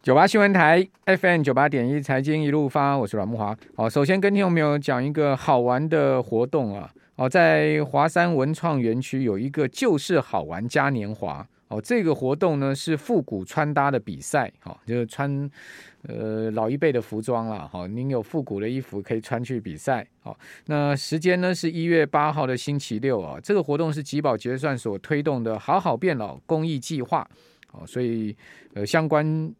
九八新闻台 FM 九八点一财经一路发，我是阮木华。好，首先跟听众朋友讲一个好玩的活动啊！哦，在华山文创园区有一个旧式好玩嘉年华。哦，这个活动呢是复古穿搭的比赛，哈，就是穿呃老一辈的服装了，哈，您有复古的衣服可以穿去比赛。好，那时间呢是一月八号的星期六啊。这个活动是吉宝结算所推动的好好变老公益计划。哦，所以呃相关。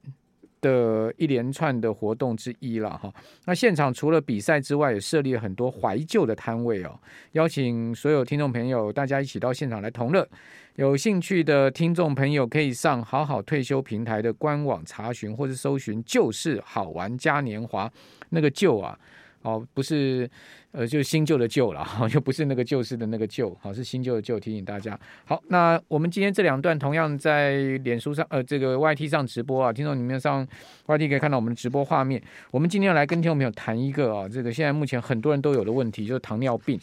的一连串的活动之一了哈，那现场除了比赛之外，也设立了很多怀旧的摊位哦，邀请所有听众朋友大家一起到现场来同乐。有兴趣的听众朋友可以上好好退休平台的官网查询，或者搜寻“旧式好玩嘉年华”，那个旧啊。哦，不是，呃，就是新旧的旧了，哈，又不是那个旧式的那个旧，好，是新旧的旧。提醒大家，好，那我们今天这两段同样在脸书上，呃，这个 YT 上直播啊，听众里面上 YT 可以看到我们的直播画面。我们今天要来跟听众朋友谈一个啊，这个现在目前很多人都有的问题，就是糖尿病。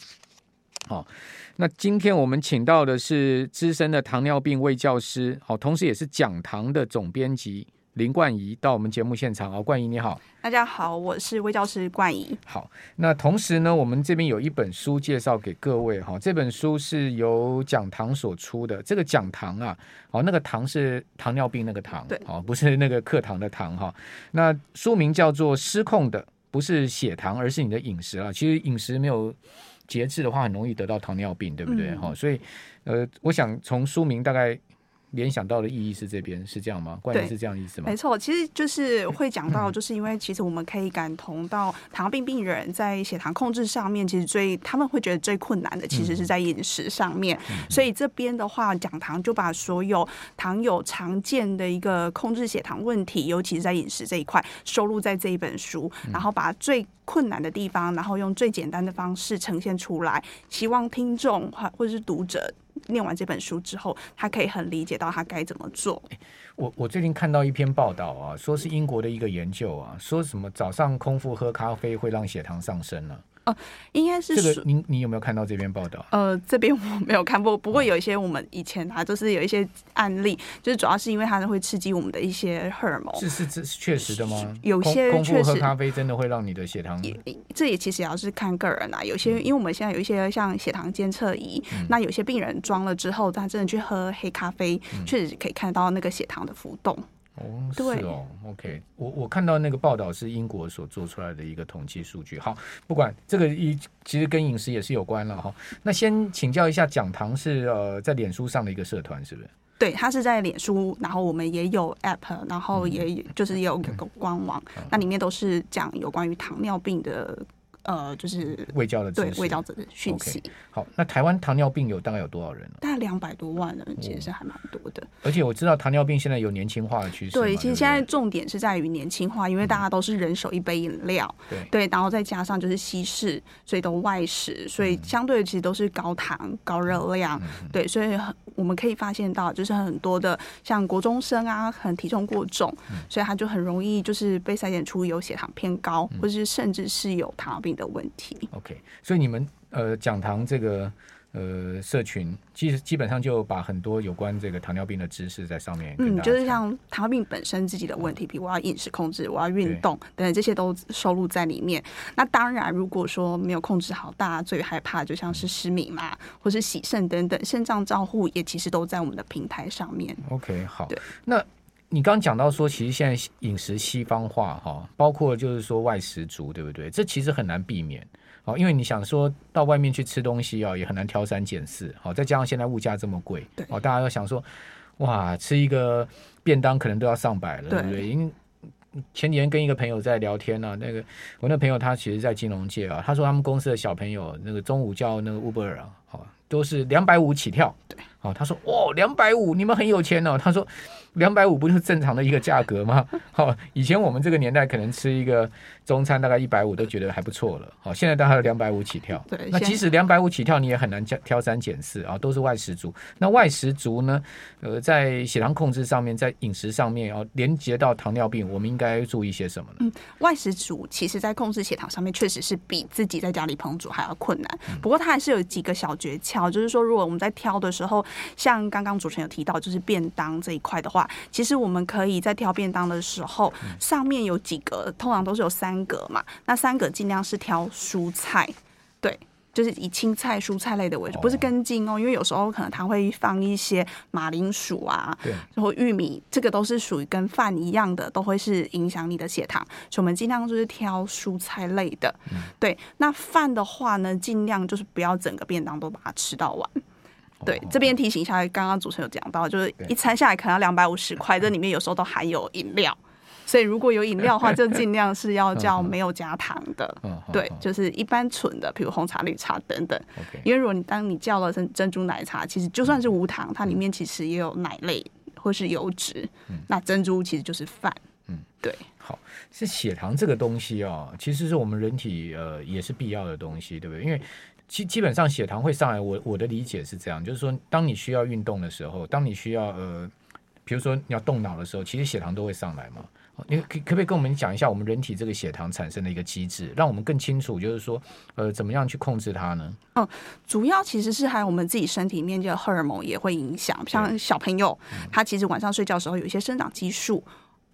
好，那今天我们请到的是资深的糖尿病卫教师，好，同时也是讲堂的总编辑。林冠仪到我们节目现场哦，冠仪你好，大家好，我是魏教师冠仪。好，那同时呢，我们这边有一本书介绍给各位哈，这本书是由讲堂所出的。这个讲堂啊，哦，那个堂是糖尿病那个糖，对，哦，不是那个课堂的堂哈。那书名叫做《失控的不是血糖，而是你的饮食》啊。其实饮食没有节制的话，很容易得到糖尿病，对不对？哈、嗯，所以呃，我想从书名大概。联想到的意义是这边是这样吗？关键是这样意思吗？没错，其实就是会讲到，就是因为其实我们可以感同到糖尿病病人在血糖控制上面，其实最他们会觉得最困难的，其实是在饮食上面。嗯、所以这边的话，讲堂就把所有糖友常见的一个控制血糖问题，尤其是在饮食这一块，收录在这一本书，然后把最困难的地方，然后用最简单的方式呈现出来，希望听众或者是读者。念完这本书之后，他可以很理解到他该怎么做。我我最近看到一篇报道啊，说是英国的一个研究啊，说什么早上空腹喝咖啡会让血糖上升呢？哦，应该是这个。你你有没有看到这篇报道？呃，这边我没有看过，不过有一些我们以前啊，就是有一些案例，就是主要是因为它会刺激我们的一些荷尔蒙。是是是确实的吗？有些确实喝咖啡真的会让你的血糖？也这也其实也要是看个人啊。有些因为我们现在有一些像血糖监测仪，嗯、那有些病人装了之后，他真的去喝黑咖啡，嗯、确实可以看到那个血糖的浮动。哦，是哦，OK，我我看到那个报道是英国所做出来的一个统计数据。好，不管这个一其实跟饮食也是有关了哈。那先请教一下，讲堂是呃在脸书上的一个社团是不是？对，它是在脸书，然后我们也有 App，然后也就是也有个官网，嗯、那里面都是讲有关于糖尿病的。呃，就是未教的对未教者的讯息。Okay. 好，那台湾糖尿病有大概有多少人？大概两百多万人，其实是还蛮多的。而且我知道糖尿病现在有年轻化的趋势。对，其实现在重点是在于年轻化，因为大家都是人手一杯饮料，对对，然后再加上就是西式，所以都外食，所以相对的其实都是高糖、高热量。对，所以我们可以发现到，就是很多的像国中生啊，可能体重过重，所以他就很容易就是被筛检出有血糖偏高，或是甚至是有糖尿病的问题。OK，所以你们呃讲堂这个呃社群，其实基本上就把很多有关这个糖尿病的知识在上面。嗯，就是像糖尿病本身自己的问题，比如我要饮食控制，我要运动等等，这些都收录在里面。那当然，如果说没有控制好，大家最害怕就像是失明嘛，或是洗肾等等，肾脏照护也其实都在我们的平台上面。OK，好，对，那。你刚刚讲到说，其实现在饮食西方化哈，包括就是说外食族，对不对？这其实很难避免，好，因为你想说到外面去吃东西啊，也很难挑三拣四，好，再加上现在物价这么贵，对，大家要想说，哇，吃一个便当可能都要上百了，对不对？因为前几天跟一个朋友在聊天呢、啊，那个我那朋友他其实，在金融界啊，他说他们公司的小朋友那个中午叫那个 Uber 啊，好，都是两百五起跳，对，好，他说哦，两百五，你们很有钱哦，他说。两百五不就是正常的一个价格吗？好，以前我们这个年代可能吃一个中餐大概一百五都觉得还不错了。好，现在大概两百五起跳。对，那即使两百五起跳，你也很难挑挑三拣四啊，都是外食族。那外食族呢？呃，在血糖控制上面，在饮食上面，要连接到糖尿病，我们应该注意些什么呢？嗯，外食族其实在控制血糖上面，确实是比自己在家里烹煮还要困难。不过它还是有几个小诀窍，就是说，如果我们在挑的时候，像刚刚主持人有提到，就是便当这一块的话，其实我们可以在挑便当的时候，上面有几格，通常都是有三格嘛，那三格尽量是挑蔬菜，对。就是以青菜、蔬菜类的为主，不是根茎哦，因为有时候可能它会放一些马铃薯啊，然后玉米，这个都是属于跟饭一样的，都会是影响你的血糖，所以我们尽量就是挑蔬菜类的。嗯、对，那饭的话呢，尽量就是不要整个便当都把它吃到完。对，这边提醒一下，刚刚主持人有讲到，就是一餐下来可能要两百五十块，这里面有时候都含有饮料。所以如果有饮料的话，就尽量是要叫没有加糖的，对，就是一般纯的，比如红茶、绿茶等等。因为如果你当你叫了珍珍珠奶茶，其实就算是无糖，它里面其实也有奶类或是油脂。那珍珠其实就是饭。嗯，对。好，是血糖这个东西啊，其实是我们人体呃也是必要的东西，对不对？因为基基本上血糖会上来，我我的理解是这样，就是说当你需要运动的时候，当你需要呃，比如说你要动脑的时候，其实血糖都会上来嘛。你可可不可以跟我们讲一下我们人体这个血糖产生的一个机制，让我们更清楚，就是说，呃，怎么样去控制它呢？嗯，主要其实是还有我们自己身体里面的荷尔蒙也会影响，像小朋友，他其实晚上睡觉的时候有一些生长激素。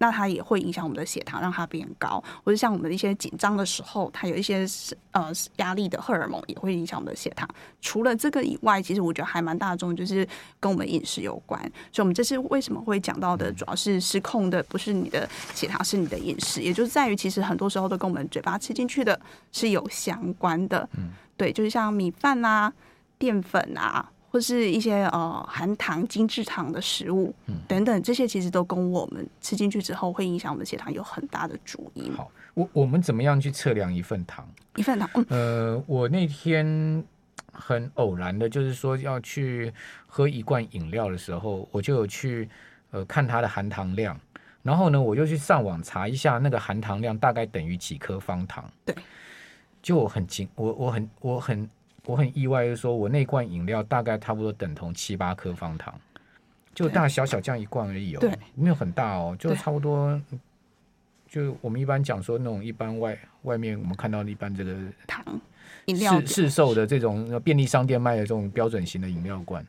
那它也会影响我们的血糖，让它变高，或者像我们的一些紧张的时候，它有一些呃压力的荷尔蒙也会影响我们的血糖。除了这个以外，其实我觉得还蛮大众，就是跟我们饮食有关。所以，我们这次为什么会讲到的，主要是失控的不是你的血糖，是你的饮食，也就是在于其实很多时候都跟我们嘴巴吃进去的是有相关的。嗯，对，就是像米饭啊、淀粉啊。或是一些呃含糖、精制糖的食物嗯等等，这些其实都跟我们吃进去之后会影响我们的血糖有很大的主因。好，我我们怎么样去测量一份糖？一份糖，嗯、呃，我那天很偶然的，就是说要去喝一罐饮料的时候，我就有去呃看它的含糖量，然后呢，我就去上网查一下那个含糖量大概等于几颗方糖。对，就我很惊，我我很我很。我很意外，就是说我那罐饮料大概差不多等同七八颗方糖，就大小小这样一罐而已哦，没有很大哦，就差不多，就我们一般讲说那种一般外外面我们看到的一般这个糖饮料市市售的这种便利商店卖的这种标准型的饮料罐。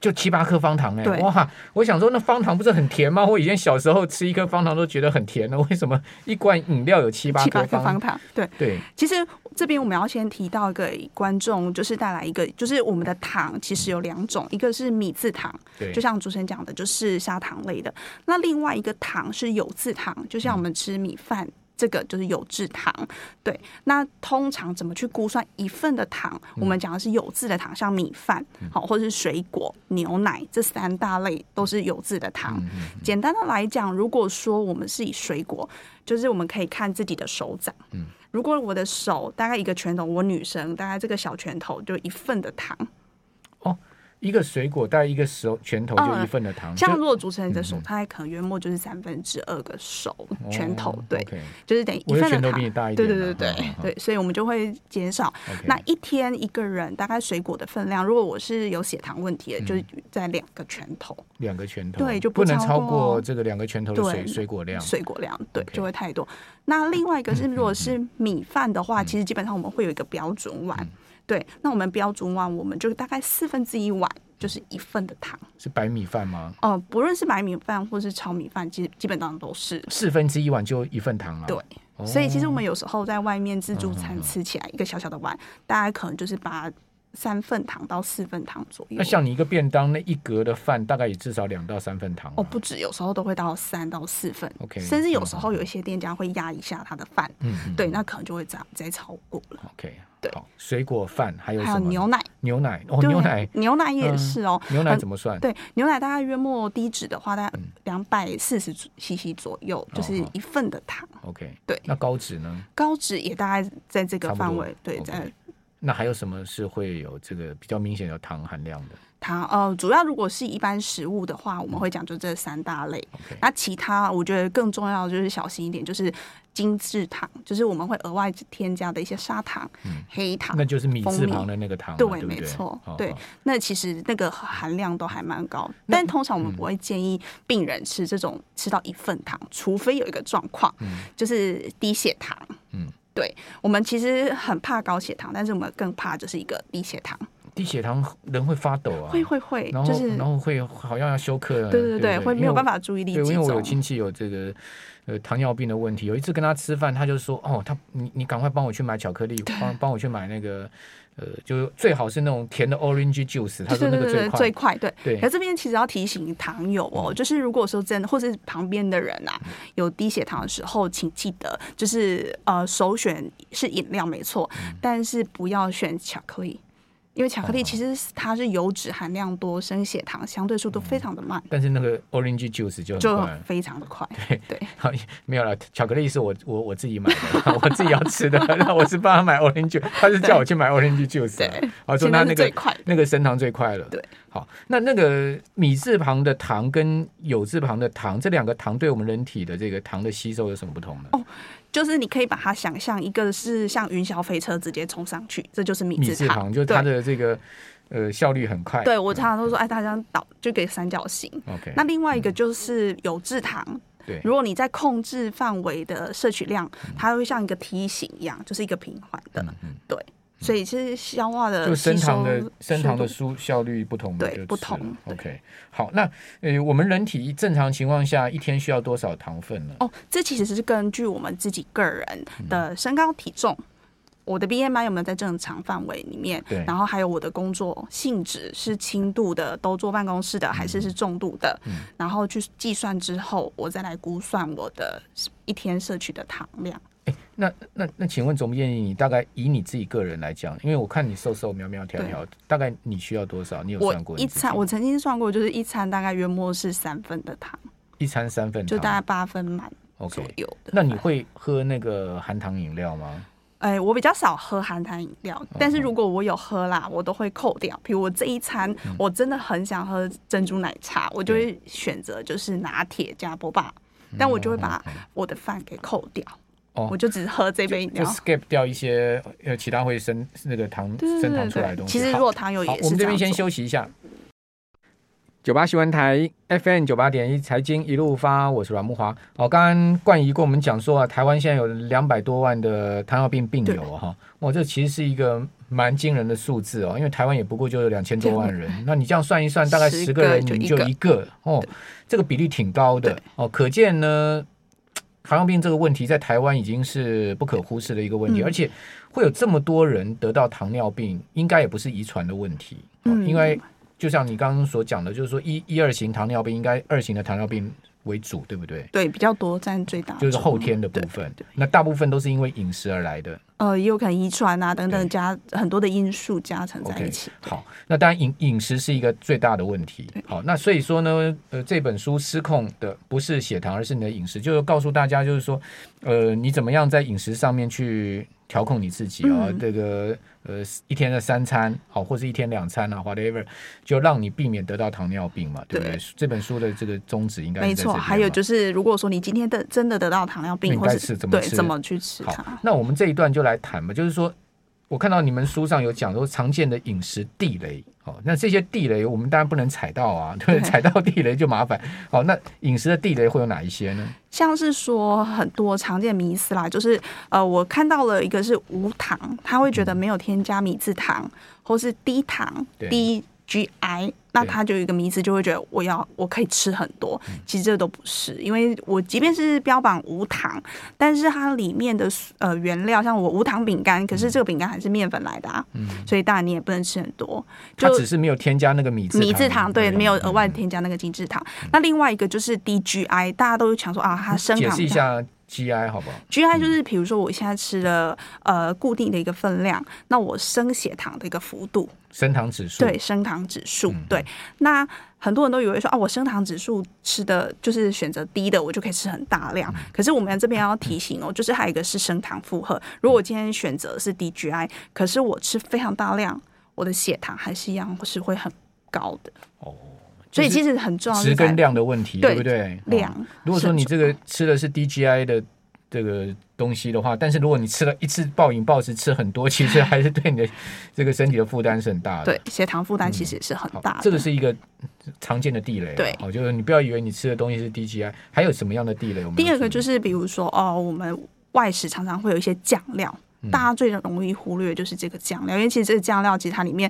就七八颗方糖哎、欸，哇！我想说，那方糖不是很甜吗？我以前小时候吃一颗方糖都觉得很甜了，为什么一罐饮料有七八颗方，方糖？对对，其实这边我们要先提到给观众，就是带来一个，就是我们的糖其实有两种，一个是米字糖，对，就像主持人讲的，就是砂糖类的；那另外一个糖是有字糖，就像我们吃米饭。嗯这个就是有字糖，对。那通常怎么去估算一份的糖？我们讲的是有字的糖，像米饭，好，或者是水果、牛奶这三大类都是有字的糖。简单的来讲，如果说我们是以水果，就是我们可以看自己的手掌。如果我的手大概一个拳头，我女生大概这个小拳头就一份的糖。一个水果大概一个手拳头就一份的糖，像如果主持人的手，他还可能约莫就是三分之二个手拳头，对，就是等于一份的糖。对对对对对，所以我们就会减少。那一天一个人大概水果的分量，如果我是有血糖问题的，就是在两个拳头，两个拳头，对，就不能超过这个两个拳头的水水果量，水果量对就会太多。那另外一个是，如果是米饭的话，其实基本上我们会有一个标准碗。对，那我们标准碗，我们就大概四分之一碗就是一份的糖，是白米饭吗？哦、呃，不论是白米饭或是炒米饭，其实基本上都是四分之一碗就一份糖了。对，哦、所以其实我们有时候在外面自助餐吃起来一个小小的碗，嗯、大概可能就是把。三份糖到四份糖左右。那像你一个便当那一格的饭，大概也至少两到三份糖。哦，不止，有时候都会到三到四份。OK，甚至有时候有一些店家会压一下他的饭。嗯，对，那可能就会再再超过了。OK，对，水果饭还有还有牛奶，牛奶哦，牛奶牛奶也是哦。牛奶怎么算？对，牛奶大概约莫低脂的话，大概两百四十 CC 左右，就是一份的糖。OK，对。那高脂呢？高脂也大概在这个范围，对，在。那还有什么是会有这个比较明显的糖含量的？糖呃，主要如果是一般食物的话，我们会讲就这三大类。Okay. 那其他我觉得更重要的就是小心一点，就是精制糖，就是我们会额外添加的一些砂糖、嗯、黑糖，那就是米字旁的那个糖。对，对对没错，哦、对。那其实那个含量都还蛮高，但通常我们不会建议病人吃这种吃到一份糖，除非有一个状况，嗯、就是低血糖。嗯。对，我们其实很怕高血糖，但是我们更怕就是一个低血糖。低血糖人会发抖啊，会会会，然后、就是然后会好像要休克了，对对对，对对会没有办法注意力集中。因为我有亲戚有这个呃糖尿病的问题，有一次跟他吃饭，他就说哦，他你你赶快帮我去买巧克力，帮帮我去买那个。呃，就最好是那种甜的 orange juice，他说那个最快，对对对，最快，对。对。可这边其实要提醒糖友哦，就是如果说真的，或是旁边的人啊，有低血糖的时候，请记得，就是呃，首选是饮料没错，但是不要选巧克力。因为巧克力其实它是油脂含量多，升血糖相对速度非常的慢。但是那个 orange juice 就就非常的快。对对，好，没有了。巧克力是我我我自己买的，我自己要吃的。那我是帮他买 orange juice，他是叫我去买 orange juice。对，好，说他那个快那个升糖最快了。对，好，那那个米字旁的糖跟有字旁的糖，这两个糖对我们人体的这个糖的吸收有什么不同呢？哦。就是你可以把它想象，一个是像云霄飞车直接冲上去，这就是米字旁，就是它的这个呃效率很快。对，我常常都说，哎，大家倒就给三角形。OK，那另外一个就是有制糖，对，如果你在控制范围的摄取量，它会像一个梯形一样，就是一个平缓的，嗯、对。所以其实消化的就升糖的升糖的速效率不同，对不同。OK，好，那呃，我们人体正常情况下一天需要多少糖分呢？哦，这其实是根据我们自己个人的身高体重，嗯、我的 BMI 有没有在正常范围里面？对。然后还有我的工作性质是轻度的，都坐办公室的，还是是重度的？嗯。然后去计算之后，我再来估算我的一天摄取的糖量。那那那，请问总编辑，你大概以你自己个人来讲，因为我看你瘦瘦苗苗条条，大概你需要多少？你有算过？一餐我曾经算过，就是一餐大概约莫是三分的糖，一餐三分，就大概八分满左右。Okay. 那你会喝那个含糖饮料吗？哎、欸，我比较少喝含糖饮料，但是如果我有喝啦，我都会扣掉。比如我这一餐我真的很想喝珍珠奶茶，我就会选择就是拿铁加波霸，但我就会把我的饭给扣掉。哦，我就只喝这杯饮料，就 skip 掉一些呃其他会升那个糖升糖出来的东西。其实如果糖有也是。我们这边先休息一下。九八新闻台 FM 九八点一财经一路发，我是阮木华。哦，刚刚冠仪跟我们讲说啊，台湾现在有两百多万的糖尿病病友哈，哇，这其实是一个蛮惊人的数字哦，因为台湾也不过就有两千多万人，那你这样算一算，大概十个人你就一个哦，这个比例挺高的哦，可见呢。糖尿病这个问题在台湾已经是不可忽视的一个问题，嗯、而且会有这么多人得到糖尿病，应该也不是遗传的问题。嗯，因为就像你刚刚所讲的，就是说一一二型糖尿病应该二型的糖尿病为主，对不对？对，比较多占最大，就是后天的部分。那大部分都是因为饮食而来的。呃，也有可能遗传啊等等加很多的因素加成在一起。Okay, 好，那当然饮饮食是一个最大的问题。好，那所以说呢，呃，这本书失控的不是血糖，而是你的饮食，就是告诉大家，就是说，呃，你怎么样在饮食上面去调控你自己啊、嗯？这个呃，一天的三餐，好，或是一天两餐啊，whatever，就让你避免得到糖尿病嘛，对不对？对，这本书的这个宗旨应该没错。还有就是，如果说你今天的真的得到糖尿病，应该是怎么吃？怎么去吃它？好，那我们这一段就来。来谈嘛，就是说，我看到你们书上有讲说常见的饮食地雷，哦，那这些地雷我们当然不能踩到啊，对，踩到地雷就麻烦。好，那饮食的地雷会有哪一些呢？像是说很多常见迷思啦，就是呃，我看到了一个是无糖，他会觉得没有添加米字糖，或是低糖低。GI，那他就有一个迷思，就会觉得我要我可以吃很多，其实这都不是，因为我即便是标榜无糖，但是它里面的呃原料，像我无糖饼干，可是这个饼干还是面粉来的啊，嗯，所以当然你也不能吃很多，就它只是没有添加那个米字米字糖，对，没有额外添加那个精制糖。那另外一个就是 DGI，大家都想说啊，它升糖。解释一下。GI 好不好？GI 就是比如说我现在吃了呃固定的一个分量，那我升血糖的一个幅度，升糖指数，对，升糖指数，对。那很多人都以为说啊，我升糖指数吃的就是选择低的，我就可以吃很大量。可是我们这边要提醒哦，就是还有一个是升糖负荷。如果我今天选择是低 GI，可是我吃非常大量，我的血糖还是一样是会很高的哦。所以其实很重要，质跟量的问题，对，不对？量、哦。如果说你这个吃的是 DGI 的这个东西的话，但是如果你吃了一次暴饮暴食吃很多，其实还是对你的这个身体的负担是很大的。对，血糖负担其实也是很大的。这个是一个常见的地雷。对，好，就是你不要以为你吃的东西是 DGI，还有什么样的地雷？我们第二个就是比如说哦，我们外食常常会有一些酱料，大家最容易忽略就是这个酱料，因为其实这个酱料其实它里面。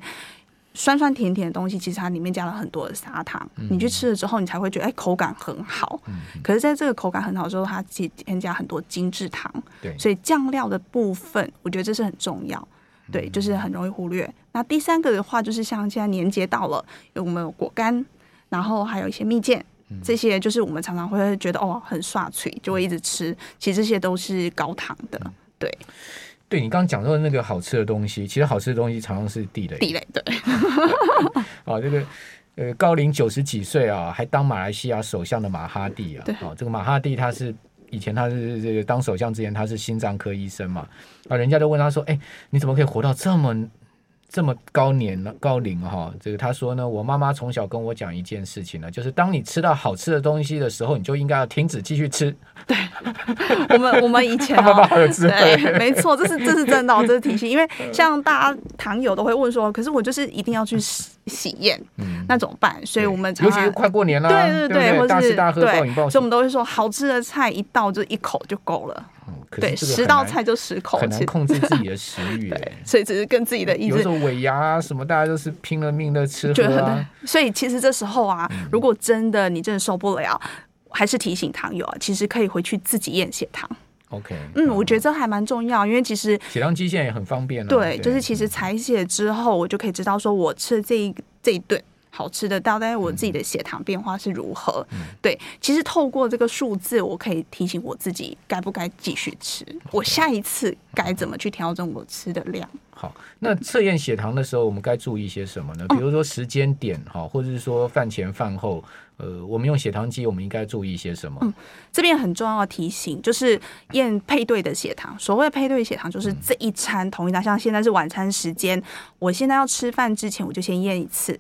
酸酸甜甜的东西，其实它里面加了很多的砂糖。嗯、你去吃了之后，你才会觉得哎，口感很好。嗯、可是在这个口感很好之后，它其实添加很多精致糖。对，所以酱料的部分，我觉得这是很重要。对，就是很容易忽略。那第三个的话，就是像现在年节到了，有我们有果干，然后还有一些蜜饯，这些就是我们常常会觉得哦，很刷脆，就会一直吃。其实这些都是高糖的。对。对，你刚刚讲到的那个好吃的东西，其实好吃的东西常常是地雷。地雷，对。啊，这个呃，高龄九十几岁啊，还当马来西亚首相的马哈蒂啊，啊，这个马哈蒂他是以前他是这个当首相之前他是心脏科医生嘛，啊，人家就问他说，哎，你怎么可以活到这么？这么高年了，高龄哈，这个他说呢，我妈妈从小跟我讲一件事情呢，就是当你吃到好吃的东西的时候，你就应该要停止继续吃。对，我们我们以前、对，没错，这是这是真的、哦，这是提醒，因为像大家糖友都会问说，可是我就是一定要去喜喜宴，嗯，那怎么办？所以我们尤其是快过年了，对对对，或者大吃大喝，暴饮暴食，所以我们都会说，好吃的菜一道就一口就够了。对，十道菜就十口，很难控制自己的 食欲。对，所以只是跟自己的意思。有时候尾牙啊什么，大家都是拼了命的吃 喝啊。所以其实这时候啊，如果真的你真的受不了，还是提醒糖友啊，其实可以回去自己验血糖。OK，嗯，我觉得这还蛮重要，因为其实血糖机线也很方便了。对，就是其实采血之后，我就可以知道说我吃这一这一顿。好吃的，大概我自己的血糖变化是如何？嗯、对，其实透过这个数字，我可以提醒我自己该不该继续吃，我下一次该怎么去调整我吃的量。好，那测验血糖的时候，我们该注意些什么呢？比如说时间点，哈、嗯，或者是说饭前饭后，呃，我们用血糖机，我们应该注意些什么？嗯，这边很重要的提醒就是验配对的血糖。所谓配对血糖，就是这一餐同一餐，像现在是晚餐时间，我现在要吃饭之前，我就先验一次。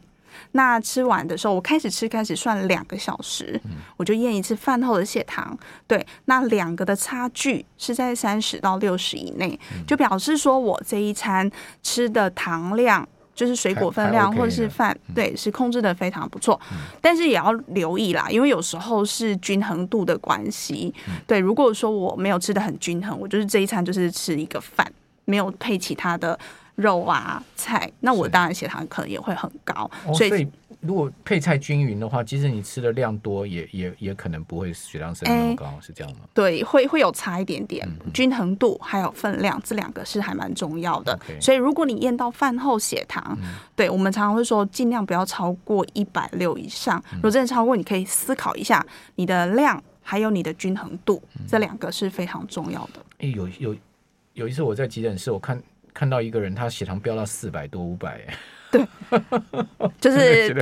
那吃完的时候，我开始吃，开始算两个小时，我就验一次饭后的血糖。对，那两个的差距是在三十到六十以内，就表示说我这一餐吃的糖量，就是水果分量或者是饭，对，是控制的非常不错。但是也要留意啦，因为有时候是均衡度的关系。对，如果说我没有吃的很均衡，我就是这一餐就是吃一个饭，没有配其他的。肉啊菜，那我当然血糖可能也会很高。哦、所以如果配菜均匀的话，即使你吃的量多，也也也可能不会血糖升那么高，欸、是这样吗？对，会会有差一点点。均衡度还有分量，这两个是还蛮重要的。所以如果你验到饭后血糖，嗯、对我们常常会说尽量不要超过一百六以上。如果真的超过，你可以思考一下你的量还有你的均衡度，嗯、这两个是非常重要的。哎、欸，有有有一次我在急诊室，我看。看到一个人，他血糖飙到四百多、五百，对，就是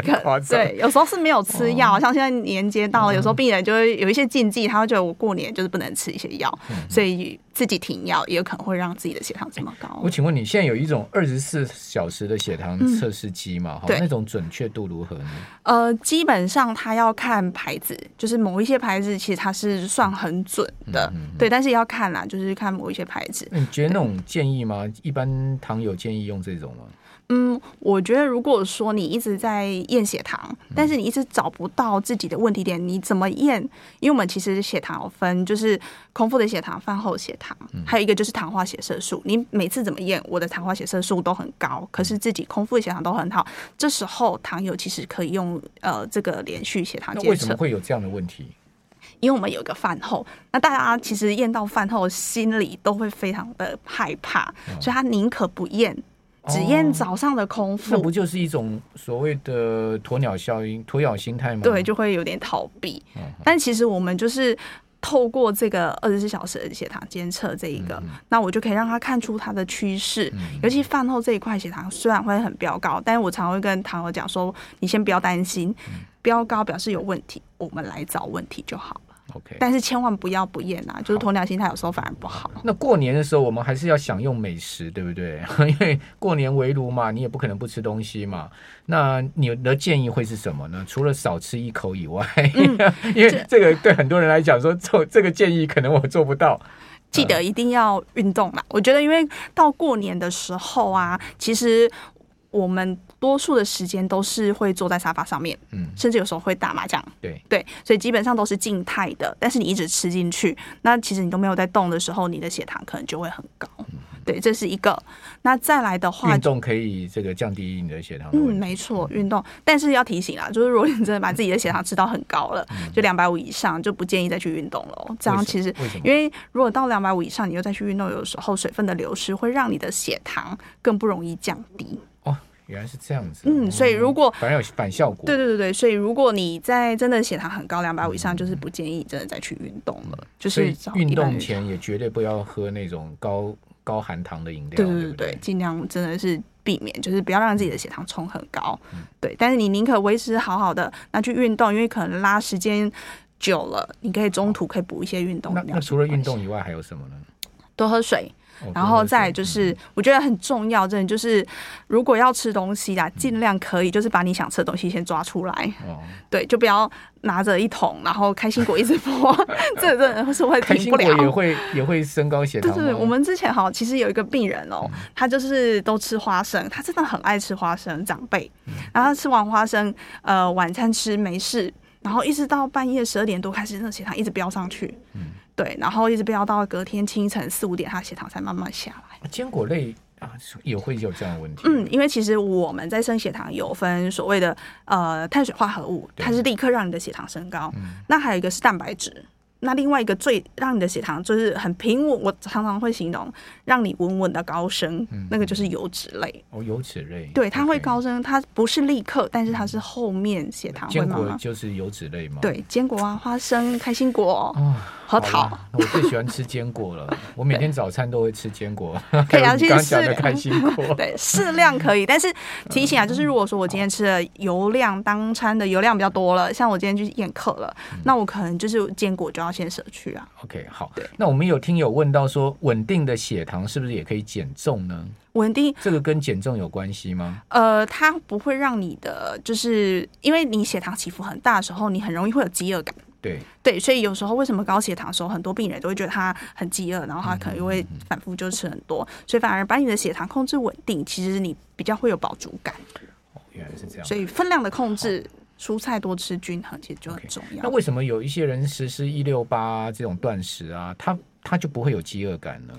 对，有时候是没有吃药，哦、像现在年节到了，有时候病人就会有一些禁忌，他会觉得我过年就是不能吃一些药，嗯、所以自己停药也有可能会让自己的血糖这么高。我请问你，现在有一种二十四小时的血糖测试机嘛？哈、嗯，那种准确度如何呢？呃，基本上它要看牌子，就是某一些牌子其实它是算很准的，嗯、对，但是要看啦，就是看某一些牌子。你觉得那种建议吗？一般糖友建议用这种吗？嗯，我觉得如果说你一直在验血糖，但是你一直找不到自己的问题点，你怎么验？因为我们其实血糖有分，就是空腹的血糖、饭后血糖，还有一个就是糖化血色素。你每次怎么验，我的糖化血色素都很高，可是自己空腹的血糖都很好。这时候糖友其实可以用呃这个连续血糖监测。为什么会有这样的问题？因为我们有一个饭后，那大家其实验到饭后心里都会非常的害怕，所以他宁可不验。只验早上的空腹，那不就是一种所谓的鸵鸟效应、鸵鸟心态吗？对，就会有点逃避。但其实我们就是透过这个二十四小时的血糖监测这一个，那我就可以让他看出他的趋势。尤其饭后这一块血糖虽然会很飙高，但是我常会跟糖友讲说：“你先不要担心，飙高表示有问题，我们来找问题就好。” OK，但是千万不要不厌啊！就是鸵鸟心态有时候反而不好。那过年的时候，我们还是要享用美食，对不对？因为过年围炉嘛，你也不可能不吃东西嘛。那你的建议会是什么呢？除了少吃一口以外，嗯、因为这个对很多人来讲说，做这个建议可能我做不到。记得一定要运动嘛！我觉得，因为到过年的时候啊，其实我们。多数的时间都是会坐在沙发上面，嗯，甚至有时候会打麻将，对对，所以基本上都是静态的。但是你一直吃进去，那其实你都没有在动的时候，你的血糖可能就会很高。对，这是一个。那再来的话，运动可以这个降低你的血糖。嗯，没错，运动。但是要提醒啊，就是如果你真的把自己的血糖吃到很高了，嗯、就两百五以上，就不建议再去运动了。这样其实？因为如果到两百五以上，你又再去运动，有时候水分的流失会让你的血糖更不容易降低。哦，原来是这样子。嗯，所以如果反而有反效果。对对对对，所以如果你在真的血糖很高，两百五以上，就是不建议真的再去运动了。嗯、就是运动前也绝对不要喝那种高。高含糖的饮料，对对对对，尽量真的是避免，就是不要让自己的血糖冲很高。嗯、对，但是你宁可维持好好的，那去运动，因为可能拉时间久了，你可以中途可以补一些运动。那那除了运动以外，还有什么呢？多喝水。然后再就是，我觉得很重要，真的就是，如果要吃东西啦，尽量可以就是把你想吃的东西先抓出来，对，就不要拿着一桶，然后开心果一直剥，这真的是会停不了。开心果也会也会升高血糖。对对，我们之前哈，其实有一个病人哦，他就是都吃花生，他真的很爱吃花生，长辈，然后他吃完花生，呃，晚餐吃没事，然后一直到半夜十二点多开始，那血糖一直飙上去。对，然后一直飙到隔天清晨四五点，他血糖才慢慢下来。坚果类啊，也会有这样的问题。嗯，因为其实我们在升血糖有分所谓的呃碳水化合物，它是立刻让你的血糖升高。嗯、那还有一个是蛋白质。那另外一个最让你的血糖就是很平稳，我常常会形容让你稳稳的高升，嗯、那个就是油脂类。哦，油脂类。对，它会高升，它不是立刻，但是它是后面血糖会慢慢。坚果就是油脂类嘛。对，坚果啊，花生、开心果。哦核桃，我最喜欢吃坚果了。我每天早餐都会吃坚果。可以啊，其实讲的开心果。对，适量可以，但是提醒啊，就是如果说我今天吃的油量当餐的油量比较多了，像我今天就是宴客了，那我可能就是坚果就要先舍去啊。OK，好。对，那我们有听友问到说，稳定的血糖是不是也可以减重呢？稳定，这个跟减重有关系吗？呃，它不会让你的，就是因为你血糖起伏很大的时候，你很容易会有饥饿感。对对，所以有时候为什么高血糖的时候，很多病人都会觉得他很饥饿，然后他可能又会反复就吃很多，嗯、所以反而把你的血糖控制稳定，其实你比较会有饱足感。哦，原来是这样。所以分量的控制，蔬菜多吃均衡，其实就很重要。Okay, 那为什么有一些人实施一六八这种断食啊，他他就不会有饥饿感呢？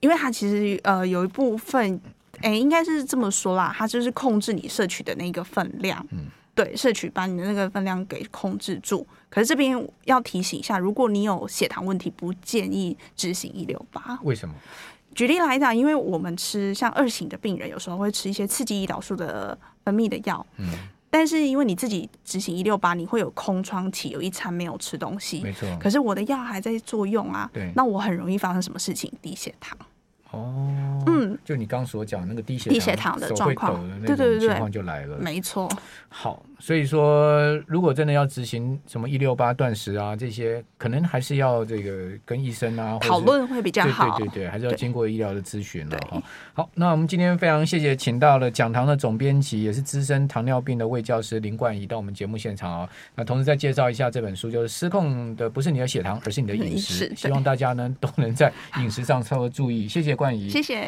因为他其实呃有一部分，哎，应该是这么说啦，他就是控制你摄取的那个分量。嗯。对，摄取把你的那个分量给控制住。可是这边要提醒一下，如果你有血糖问题，不建议执行一六八。为什么？举例来讲，因为我们吃像二型的病人，有时候会吃一些刺激胰岛素的分泌的药。嗯。但是因为你自己执行一六八，你会有空窗期，有一餐没有吃东西。没错。可是我的药还在作用啊。对。那我很容易发生什么事情？低血糖。哦，嗯，就你刚所讲那个低血低血糖的状况，对对对，情况就来了，没错。好，所以说如果真的要执行什么一六八断食啊，这些可能还是要这个跟医生啊讨论会比较好，对对对，还是要经过医疗的咨询了哈。好，那我们今天非常谢谢请到了讲堂的总编辑，也是资深糖尿病的魏教师林冠仪到我们节目现场啊。那同时再介绍一下这本书，就是失控的不是你的血糖，而是你的饮食。希望大家呢都能在饮食上稍微注意。谢谢谢谢。